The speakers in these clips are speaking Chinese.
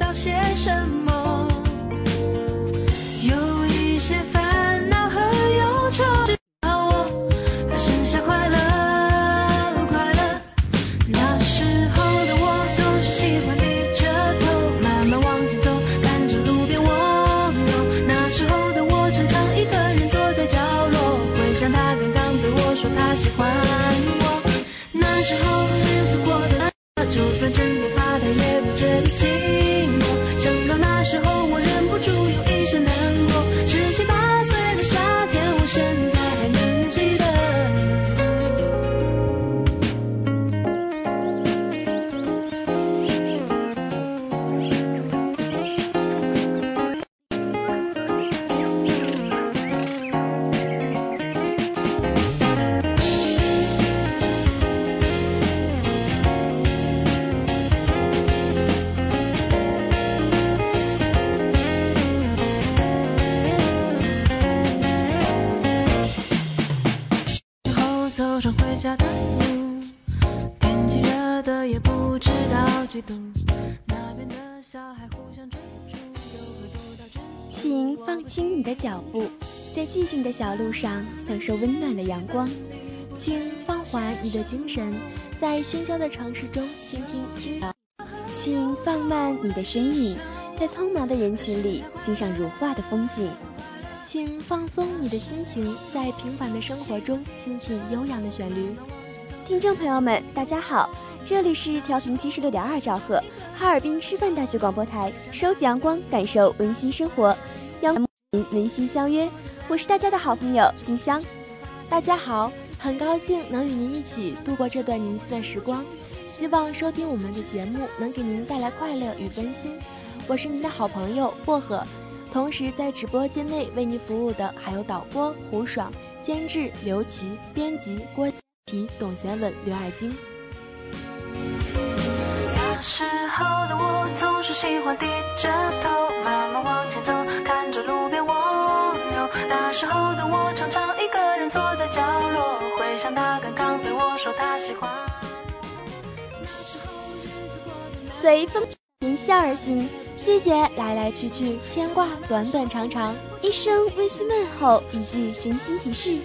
道些什么，有一些烦恼和忧愁，直到我还剩下快乐，快乐。那时候的我总是喜欢低着头，慢慢往前走，看着路边蜗牛。那时候的我常常一个人坐在角落，回想他刚刚对我说他喜欢脚步，在寂静的小路上享受温暖的阳光。请放缓你的精神，在喧嚣的城市中倾听听。请放慢你的身影，在匆忙的人群里欣赏如画的风景。请放松你的心情，在平凡的生活中倾听悠扬的旋律。听众朋友们，大家好，这里是调频七十六点二兆赫，哈尔滨师范大学广播台，收集阳光，感受温馨生活，阳光温馨相约，我是大家的好朋友丁香。大家好，很高兴能与您一起度过这段宁静的时光，希望收听我们的节目能给您带来快乐与温馨。我是您的好朋友薄荷，同时在直播间内为您服务的还有导播胡爽、监制刘琦、编辑郭。董贤稳、刘爱晶。是喜欢低着头，慢慢往前走，看着路边蜗牛。那时候的我常常一个人坐在角落，回想他刚刚对我说他喜欢。随风迎笑而行，季节来来去去，牵挂短短长长，一声温馨问候，一句真心提示，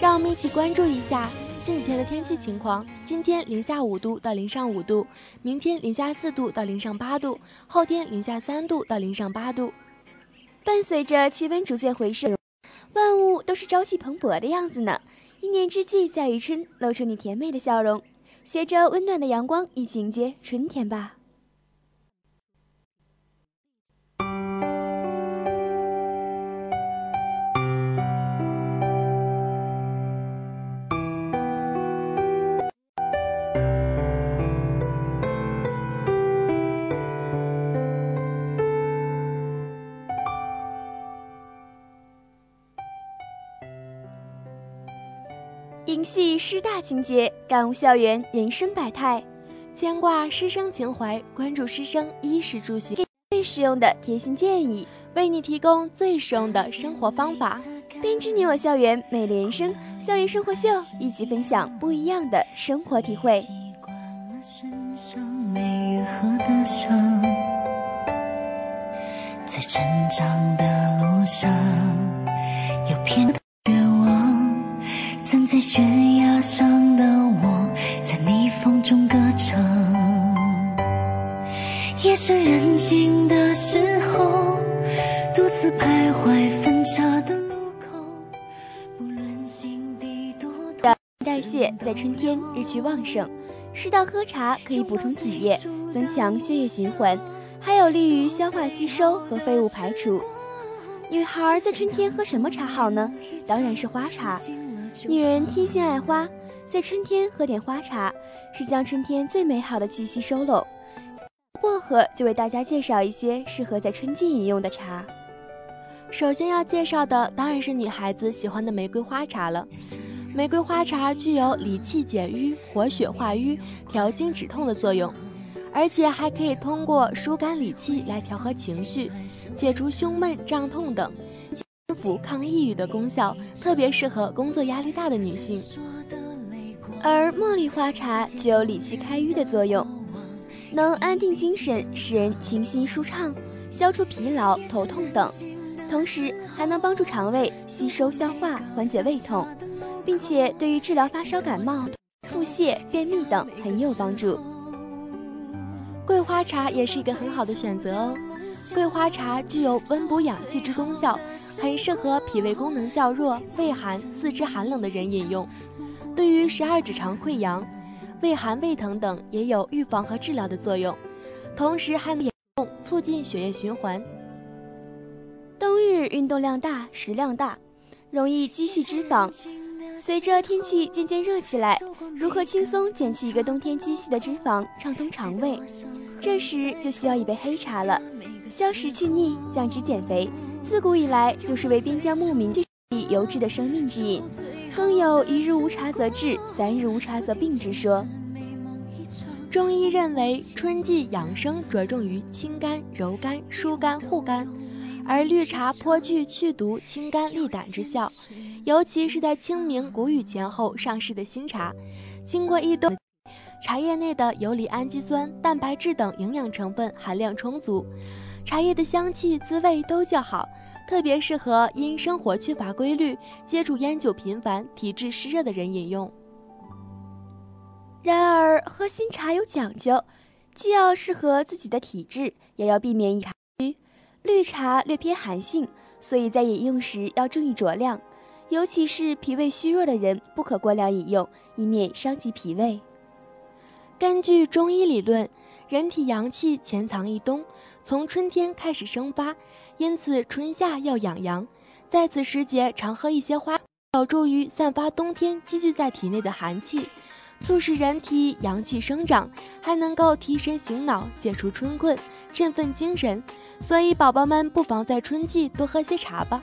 让我们一起关注一下。近几天的天气情况：今天零下五度到零上五度，明天零下四度到零上八度，后天零下三度到零上八度。伴随着气温逐渐回升，万物都是朝气蓬勃的样子呢。一年之计在于春，露出你甜美的笑容，携着温暖的阳光，一起迎接春天吧。影戏师大情节，感悟校园人生百态，牵挂师生情怀，关注师生衣食住行，最实用的贴心建议，为你提供最实用的生活方法，编织你我校园美丽人生。校园生活秀，一起分享不一样的生活体会。在成长的路上，有片。在悬崖上的我，在逆风中歌唱。夜深人静的时候，独自徘徊分岔的路口。不论心底多代谢在春天日趋旺盛，适当喝茶可以补充体液，增强血液循环，还有利于消化吸收和废物排除。女孩在春天喝什么茶好呢？当然是花茶。女人天性爱花，在春天喝点花茶，是将春天最美好的气息收拢。薄荷就为大家介绍一些适合在春季饮用的茶。首先要介绍的当然是女孩子喜欢的玫瑰花茶了。玫瑰花茶具有理气解瘀、活血化瘀、调经止痛的作用，而且还可以通过疏肝理气来调和情绪，解除胸闷胀痛等。服抗抑郁的功效，特别适合工作压力大的女性。而茉莉花茶具有理气开瘀的作用，能安定精神，使人清新舒畅，消除疲劳、头痛等，同时还能帮助肠胃吸收消化，缓解胃痛，并且对于治疗发烧感冒、腹泻、便秘等很有帮助。桂花茶也是一个很好的选择哦。桂花茶具有温补养气之功效，很适合脾胃功能较弱、胃寒、四肢寒冷的人饮用。对于十二指肠溃疡、胃寒、胃疼等也有预防和治疗的作用，同时还能促进血液循环。冬日运动量大、食量大，容易积蓄脂肪。随着天气渐渐热起来，如何轻松减去一个冬天积蓄的脂肪，畅通肠胃？这时就需要一杯黑茶了。消食去腻、降脂减肥，自古以来就是为边疆牧民最优质的生命之饮，更有一日无茶则滞，三日无茶则病之说。中医认为，春季养生着重于清肝、柔肝、疏肝、护肝，而绿茶颇具去毒、清肝利胆之效。尤其是在清明、谷雨前后上市的新茶，经过一冬，茶叶内的游离氨基酸、蛋白质等营养成分含量充足。茶叶的香气、滋味都较好，特别适合因生活缺乏规律、接触烟酒频繁、体质湿热的人饮用。然而，喝新茶有讲究，既要适合自己的体质，也要避免易虚。绿茶略偏寒性，所以在饮用时要注意酌量，尤其是脾胃虚弱的人，不可过量饮用，以免伤及脾胃。根据中医理论，人体阳气潜藏一冬。从春天开始生发，因此春夏要养阳，在此时节常喝一些花，有助于散发冬天积聚在体内的寒气，促使人体阳气生长，还能够提神醒脑、解除春困、振奋精神。所以宝宝们不妨在春季多喝些茶吧。